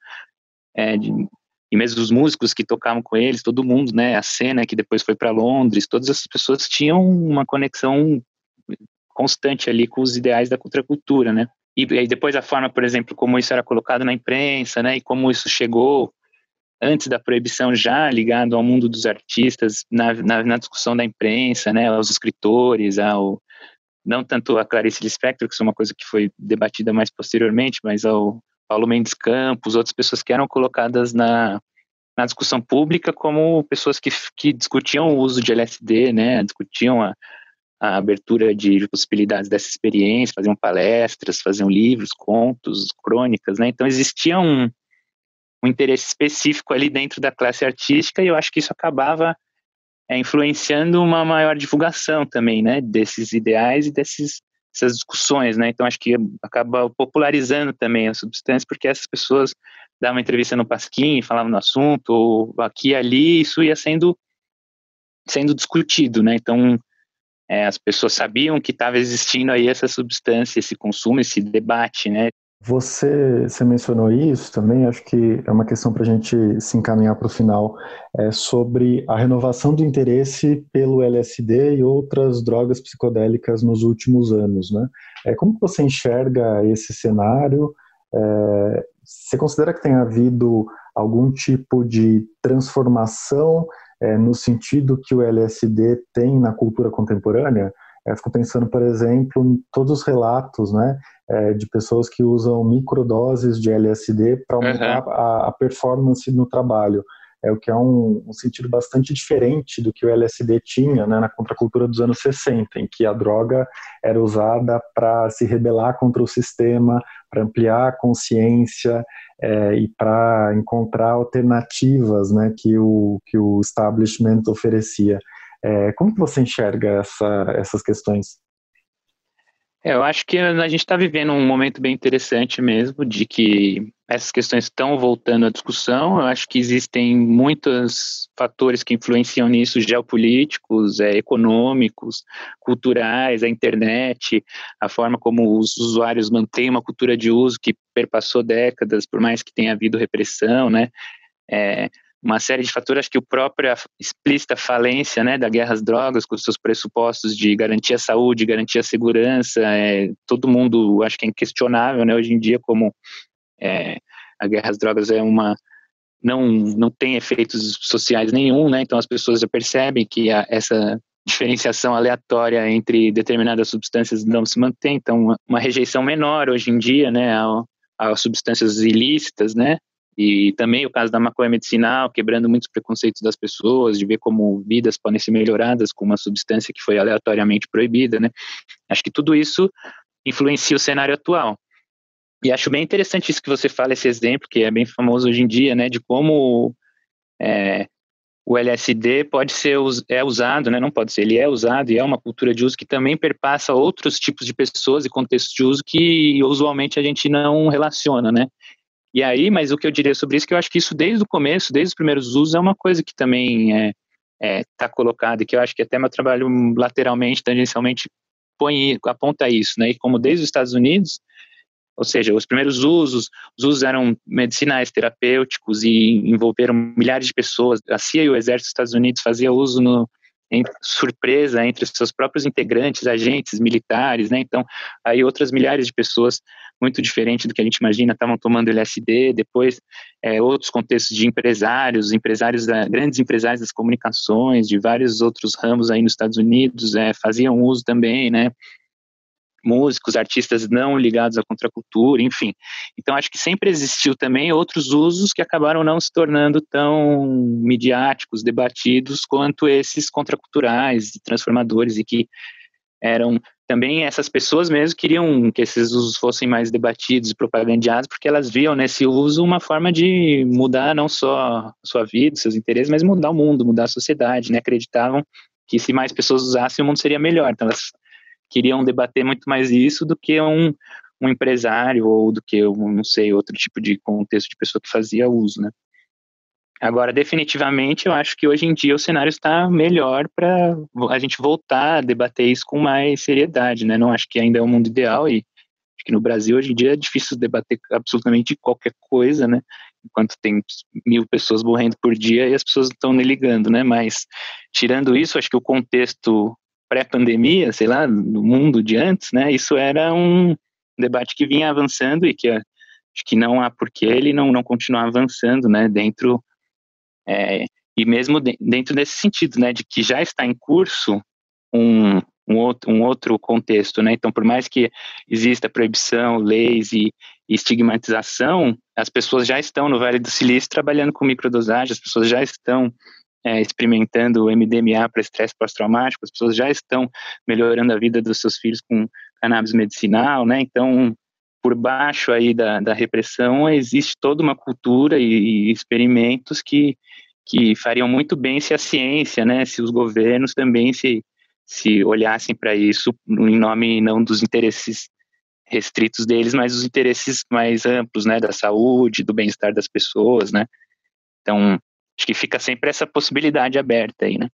é, de, e mesmo os músicos que tocavam com eles, todo mundo, né, a cena que depois foi para Londres, todas essas pessoas tinham uma conexão constante ali com os ideais da contracultura, né? E, e depois a forma, por exemplo, como isso era colocado na imprensa, né, e como isso chegou antes da proibição já ligado ao mundo dos artistas na, na, na discussão da imprensa, né, aos escritores, ao não tanto a Clarice Lispector, que é uma coisa que foi debatida mais posteriormente, mas ao Paulo Mendes Campos, outras pessoas que eram colocadas na, na discussão pública como pessoas que, que discutiam o uso de LSD, né, discutiam a, a abertura de possibilidades dessa experiência, faziam palestras, faziam livros, contos, crônicas, né, então existia um, um interesse específico ali dentro da classe artística e eu acho que isso acabava é, influenciando uma maior divulgação também, né, desses ideais e desses essas discussões, né? Então acho que acaba popularizando também a substância, porque essas pessoas davam entrevista no Pasquim, falavam no assunto, ou aqui e ali, isso ia sendo sendo discutido, né? Então é, as pessoas sabiam que estava existindo aí essa substância, esse consumo, esse debate, né? Você, você mencionou isso também, acho que é uma questão para a gente se encaminhar para o final, é sobre a renovação do interesse pelo LSD e outras drogas psicodélicas nos últimos anos. Né? É, como você enxerga esse cenário? É, você considera que tem havido algum tipo de transformação é, no sentido que o LSD tem na cultura contemporânea? Eu fico pensando, por exemplo, em todos os relatos né, é, de pessoas que usam microdoses de LSD para aumentar uhum. a, a, performance no trabalho. É o que é um, um, sentido bastante diferente do que o LSD tinha né, na contracultura dos anos 60, em que a droga era usada para se rebelar contra o sistema, para ampliar a consciência é, e para encontrar alternativas né, que, o, que o establishment oferecia. É, como que você enxerga essa, essas questões? É, eu acho que a gente está vivendo um momento bem interessante mesmo, de que essas questões estão voltando à discussão. Eu acho que existem muitos fatores que influenciam nisso, geopolíticos, é, econômicos, culturais, a internet, a forma como os usuários mantêm uma cultura de uso que perpassou décadas, por mais que tenha havido repressão, né? É, uma série de fatores que o própria explícita falência né, da guerra às drogas, com seus pressupostos de garantir a saúde, garantir a segurança, é, todo mundo acho que é inquestionável né, hoje em dia como é, a guerra às drogas é uma não não tem efeitos sociais nenhum, né? Então as pessoas já percebem que a, essa diferenciação aleatória entre determinadas substâncias não se mantém, então uma, uma rejeição menor hoje em dia, né, a, substâncias ilícitas, né, e também o caso da maconha medicinal, quebrando muitos preconceitos das pessoas, de ver como vidas podem ser melhoradas com uma substância que foi aleatoriamente proibida, né? Acho que tudo isso influencia o cenário atual. E acho bem interessante isso que você fala, esse exemplo, que é bem famoso hoje em dia, né, de como é, o LSD pode ser é usado, né, não pode ser, ele é usado e é uma cultura de uso que também perpassa outros tipos de pessoas e contextos de uso que usualmente a gente não relaciona, né? E aí, mas o que eu diria sobre isso é que eu acho que isso desde o começo, desde os primeiros usos, é uma coisa que também é, é, tá colocada e que eu acho que até meu trabalho lateralmente, tangencialmente, põe, aponta isso, né? E como desde os Estados Unidos, ou seja, os primeiros usos, os usos eram medicinais, terapêuticos e envolveram milhares de pessoas. A CIA e o Exército dos Estados Unidos faziam uso no, em surpresa entre os seus próprios integrantes, agentes militares, né? Então, aí outras milhares de pessoas, muito diferente do que a gente imagina, estavam tomando LSD. Depois, é, outros contextos de empresários, empresários da, grandes empresários das comunicações, de vários outros ramos aí nos Estados Unidos, é, faziam uso também, né? músicos, artistas não ligados à contracultura, enfim. Então acho que sempre existiu também outros usos que acabaram não se tornando tão midiáticos, debatidos quanto esses contraculturais, transformadores e que eram também essas pessoas mesmo queriam que esses usos fossem mais debatidos e propagandeados, porque elas viam nesse uso uma forma de mudar não só sua vida, seus interesses, mas mudar o mundo, mudar a sociedade, né? Acreditavam que se mais pessoas usassem, o mundo seria melhor. Então elas queriam debater muito mais isso do que um, um empresário ou do que, um, não sei, outro tipo de contexto de pessoa que fazia uso, né? Agora, definitivamente, eu acho que hoje em dia o cenário está melhor para a gente voltar a debater isso com mais seriedade, né? Não acho que ainda é o mundo ideal e acho que no Brasil hoje em dia é difícil debater absolutamente qualquer coisa, né? Enquanto tem mil pessoas morrendo por dia e as pessoas estão nem ligando, né? Mas tirando isso, acho que o contexto pré-pandemia, sei lá, no mundo de antes, né, isso era um debate que vinha avançando e que acho que não há porquê ele não, não continuar avançando, né, dentro, é, e mesmo de, dentro desse sentido, né, de que já está em curso um, um, outro, um outro contexto, né, então por mais que exista proibição, leis e, e estigmatização, as pessoas já estão no Vale do Silício trabalhando com microdosagem, as pessoas já estão é, experimentando o MDMA para estresse pós-traumático, as pessoas já estão melhorando a vida dos seus filhos com cannabis medicinal, né? Então, por baixo aí da, da repressão, existe toda uma cultura e, e experimentos que, que fariam muito bem se a ciência, né, se os governos também se, se olhassem para isso em nome não dos interesses restritos deles, mas dos interesses mais amplos, né, da saúde, do bem-estar das pessoas, né. Então, acho que fica sempre essa possibilidade aberta aí, né?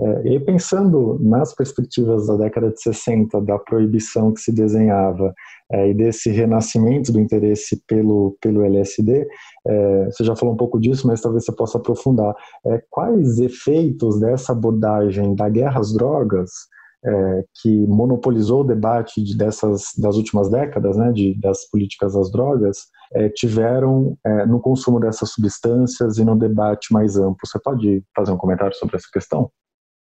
É, e pensando nas perspectivas da década de 60, da proibição que se desenhava é, e desse renascimento do interesse pelo, pelo LSD, é, você já falou um pouco disso, mas talvez você possa aprofundar. É, quais efeitos dessa abordagem da guerra às drogas é, que monopolizou o debate de dessas das últimas décadas, né, de, das políticas às drogas, é, tiveram é, no consumo dessas substâncias e no debate mais amplo. Você pode fazer um comentário sobre essa questão?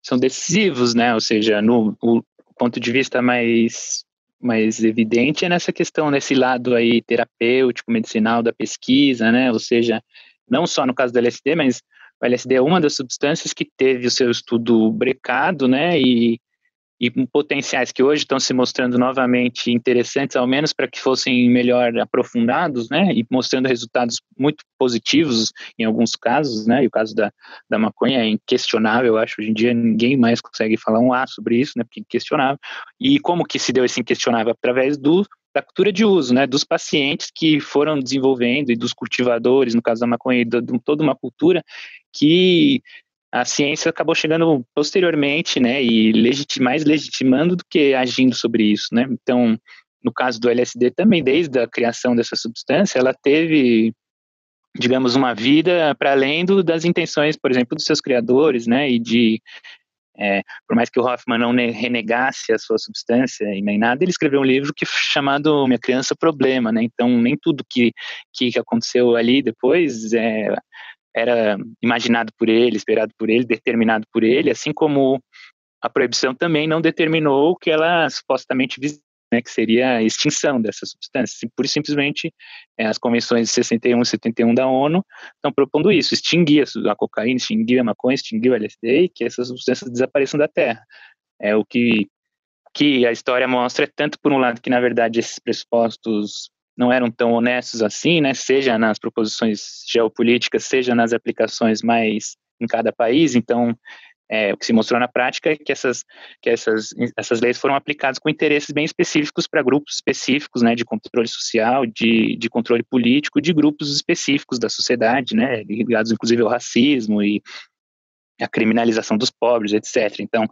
São decisivos, né? Ou seja, no o ponto de vista mais mais evidente é nessa questão, nesse lado aí terapêutico, medicinal da pesquisa, né? Ou seja, não só no caso do LSD, mas o LSD é uma das substâncias que teve o seu estudo brecado, né? E e potenciais que hoje estão se mostrando novamente interessantes, ao menos para que fossem melhor aprofundados, né, e mostrando resultados muito positivos em alguns casos, né, e o caso da, da maconha é inquestionável, eu acho, hoje em dia ninguém mais consegue falar um A sobre isso, né, porque é inquestionável, e como que se deu esse inquestionável? Através do da cultura de uso, né, dos pacientes que foram desenvolvendo e dos cultivadores, no caso da maconha, de toda uma cultura que a ciência acabou chegando posteriormente, né, e legit mais legitimando do que agindo sobre isso, né. Então, no caso do LSD também, desde a criação dessa substância, ela teve, digamos, uma vida para além do, das intenções, por exemplo, dos seus criadores, né, e de é, por mais que o Hoffman não renegasse a sua substância e nem nada, ele escreveu um livro que chamado Minha Criança Problema, né? Então nem tudo que que aconteceu ali depois é, era imaginado por ele, esperado por ele, determinado por ele, assim como a proibição também não determinou que ela supostamente né, que seria a extinção dessas substâncias. E simplesmente, é, as convenções de 61 e 71 da ONU estão propondo isso, extinguir a cocaína, extinguir a maconha, extinguir o LSD e que essas substâncias desapareçam da Terra. É o que, que a história mostra, tanto por um lado que, na verdade, esses pressupostos não eram tão honestos assim, né, seja nas proposições geopolíticas, seja nas aplicações mais em cada país, então é, o que se mostrou na prática é que essas, que essas, essas leis foram aplicadas com interesses bem específicos para grupos específicos, né, de controle social, de, de controle político, de grupos específicos da sociedade, né, ligados inclusive ao racismo e a criminalização dos pobres, etc. Então,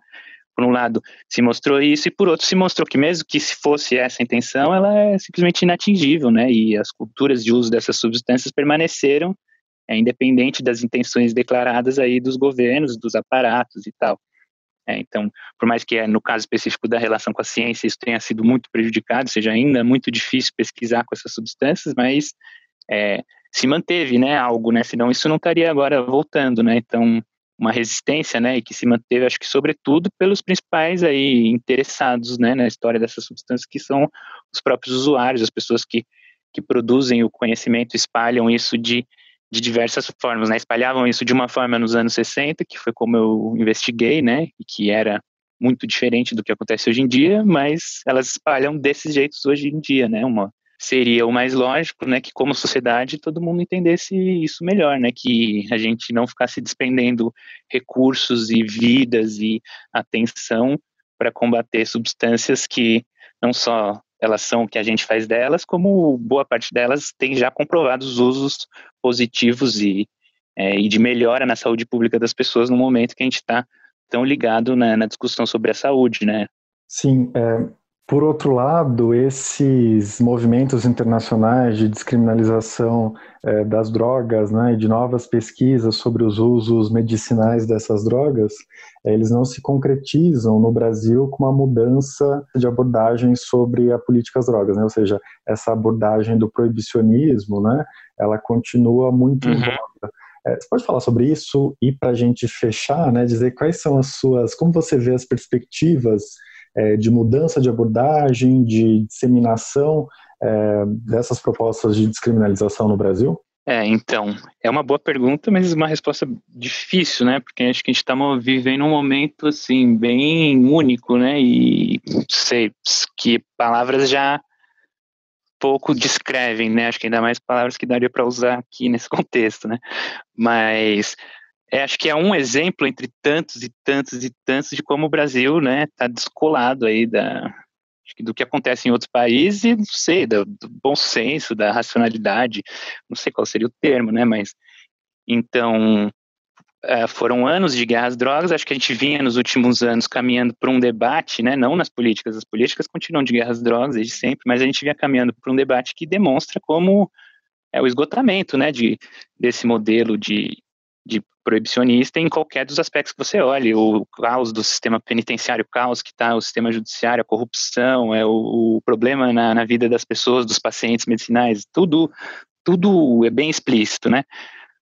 por um lado, se mostrou isso, e por outro, se mostrou que mesmo que se fosse essa a intenção, ela é simplesmente inatingível, né, e as culturas de uso dessas substâncias permaneceram é, independente das intenções declaradas aí dos governos, dos aparatos e tal. É, então, por mais que é, no caso específico da relação com a ciência isso tenha sido muito prejudicado, seja ainda muito difícil pesquisar com essas substâncias, mas é, se manteve, né, algo, né, senão isso não estaria agora voltando, né, então uma resistência, né, e que se manteve, acho que sobretudo pelos principais aí interessados, né, na história dessas substâncias, que são os próprios usuários, as pessoas que, que produzem o conhecimento, espalham isso de de diversas formas, né? Espalhavam isso de uma forma nos anos 60, que foi como eu investiguei, né? E que era muito diferente do que acontece hoje em dia, mas elas espalham desses jeitos hoje em dia, né? Uma seria o mais lógico, né? Que como sociedade todo mundo entendesse isso melhor, né? Que a gente não ficasse despendendo recursos e vidas e atenção para combater substâncias que não só elas são o que a gente faz delas, como boa parte delas tem já comprovados usos positivos e, é, e de melhora na saúde pública das pessoas no momento que a gente está tão ligado na, na, discussão sobre a saúde, né? Sim, é, por outro lado, esses movimentos internacionais de descriminalização é, das drogas, né, e de novas pesquisas sobre os usos medicinais dessas drogas, é, eles não se concretizam no Brasil com uma mudança de abordagem sobre a política das drogas, né, ou seja, essa abordagem do proibicionismo, né, ela continua muito uhum. em volta. É, você pode falar sobre isso e para a gente fechar, né, dizer quais são as suas, como você vê as perspectivas é, de mudança de abordagem, de disseminação é, dessas propostas de descriminalização no Brasil? É, então, é uma boa pergunta, mas uma resposta difícil, né? Porque acho que a gente está vivendo um momento, assim, bem único, né? E, sei, que palavras já pouco descrevem, né? Acho que ainda mais palavras que daria para usar aqui nesse contexto, né? Mas é, acho que é um exemplo entre tantos e tantos e tantos de como o Brasil, né, está descolado aí da, do que acontece em outros países e, não sei, do, do, bom senso, da racionalidade, não sei qual seria o termo, né, mas, então, é, foram anos de guerra às drogas, acho que a gente vinha nos últimos anos caminhando para um debate, né, não nas políticas, as políticas continuam de guerra às drogas desde sempre, mas a gente vinha caminhando para um debate que demonstra como é o esgotamento, né, de, desse modelo de, de proibicionista em qualquer dos aspectos que você olhe, o caos do sistema penitenciário, o caos que está o sistema judiciário, a corrupção, é o, o problema na, na, vida das pessoas, dos pacientes medicinais, tudo, tudo é bem explícito, né?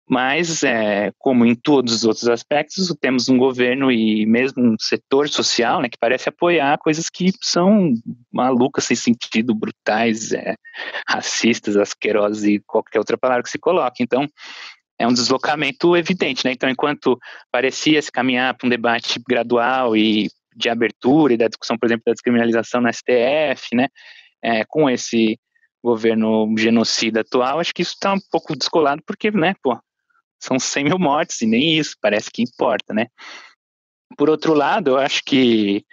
Mas, é, como em todos os outros aspectos, temos um governo e mesmo um setor social né, que parece apoiar coisas que são malucas, sem sentido, brutais, é, racistas, asquerosas e qualquer outra palavra que se coloque. Então, é um deslocamento evidente, né? Então, enquanto parecia se caminhar para um debate gradual e de abertura e da discussão, por exemplo, da descriminalização na STF, né? É, com esse governo genocida atual, acho que isso está um pouco descolado, porque, né, pô, são 100 mil mortes e nem isso parece que importa, né? Por outro lado, eu acho que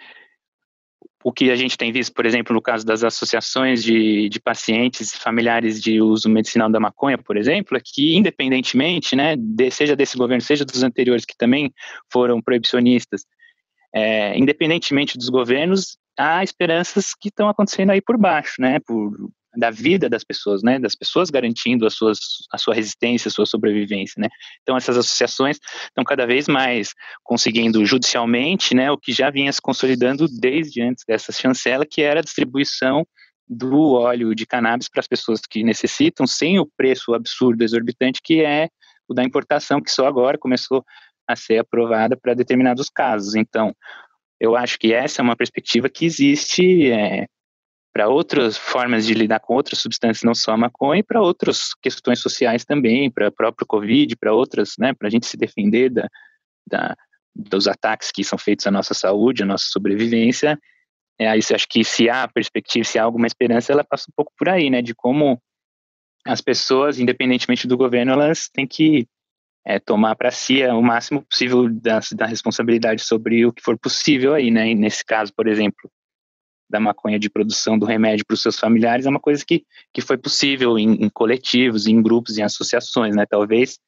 o que a gente tem visto, por exemplo, no caso das associações de, de pacientes familiares de uso medicinal da maconha, por exemplo, é que, independentemente, né, de, seja desse governo, seja dos anteriores que também foram proibicionistas, é, independentemente dos governos, há esperanças que estão acontecendo aí por baixo, né, por da vida das pessoas, né, das pessoas garantindo as suas, a sua resistência, a sua sobrevivência, né. Então essas associações estão cada vez mais conseguindo judicialmente, né, o que já vinha se consolidando desde antes dessa chancela, que era a distribuição do óleo de cannabis para as pessoas que necessitam, sem o preço absurdo, exorbitante, que é o da importação, que só agora começou a ser aprovada para determinados casos. Então, eu acho que essa é uma perspectiva que existe é, para outras formas de lidar com outras substâncias, não só a maconha, e para outras questões sociais também, para o próprio Covid, para outras, né, para a gente se defender da, da, dos ataques que são feitos à nossa saúde, à nossa sobrevivência. É, aí acho que se há perspectiva, se há alguma esperança, ela passa um pouco por aí, né, de como as pessoas, independentemente do governo, elas têm que é, tomar para si o máximo possível da, da responsabilidade sobre o que for possível aí, né, e nesse caso, por exemplo, da maconha de produção do remédio para os seus familiares é uma coisa que, que foi possível em, em coletivos, em grupos, em associações, né? Talvez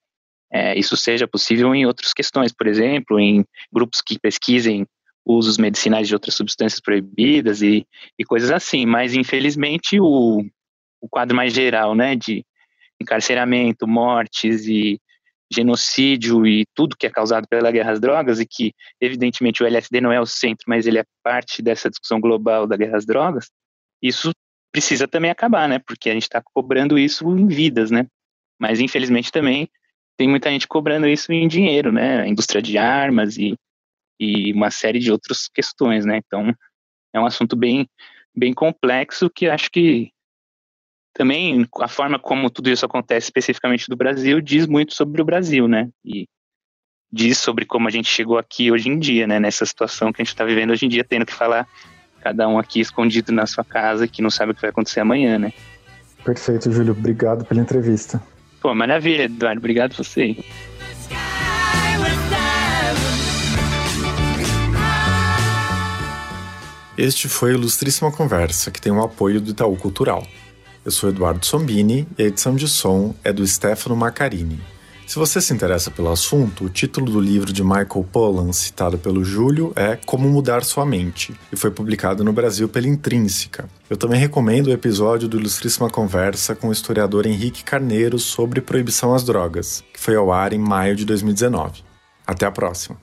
é, isso seja possível em outras questões, por exemplo, em grupos que pesquisem usos medicinais de outras substâncias proibidas e, e coisas assim. Mas infelizmente o, o quadro mais geral, né, de encarceramento, mortes e genocídio e tudo que é causado pela guerra às drogas e que evidentemente o LSD não é o centro, mas ele é parte dessa discussão global da guerra às drogas, isso precisa também acabar, né? Porque a gente está cobrando isso em vidas, né? Mas infelizmente também tem muita gente cobrando isso em dinheiro, né? A indústria de armas e, e uma série de outras questões, né? Então é um assunto bem bem complexo que acho que também a forma como tudo isso acontece especificamente do Brasil diz muito sobre o Brasil, né? E diz sobre como a gente chegou aqui hoje em dia, né? Nessa situação que a gente está vivendo hoje em dia, tendo que falar cada um aqui escondido na sua casa, que não sabe o que vai acontecer amanhã, né? Perfeito, Júlio. Obrigado pela entrevista. Pô, maravilha, Eduardo. Obrigado a você. Este foi o Ilustríssima Conversa, que tem o apoio do Itaú Cultural. Eu sou Eduardo Sombini e a edição de som é do Stefano Macarini. Se você se interessa pelo assunto, o título do livro de Michael Pollan, citado pelo Júlio, é Como Mudar Sua Mente, e foi publicado no Brasil pela Intrínseca. Eu também recomendo o episódio do Ilustríssima Conversa com o historiador Henrique Carneiro sobre proibição às drogas, que foi ao ar em maio de 2019. Até a próxima!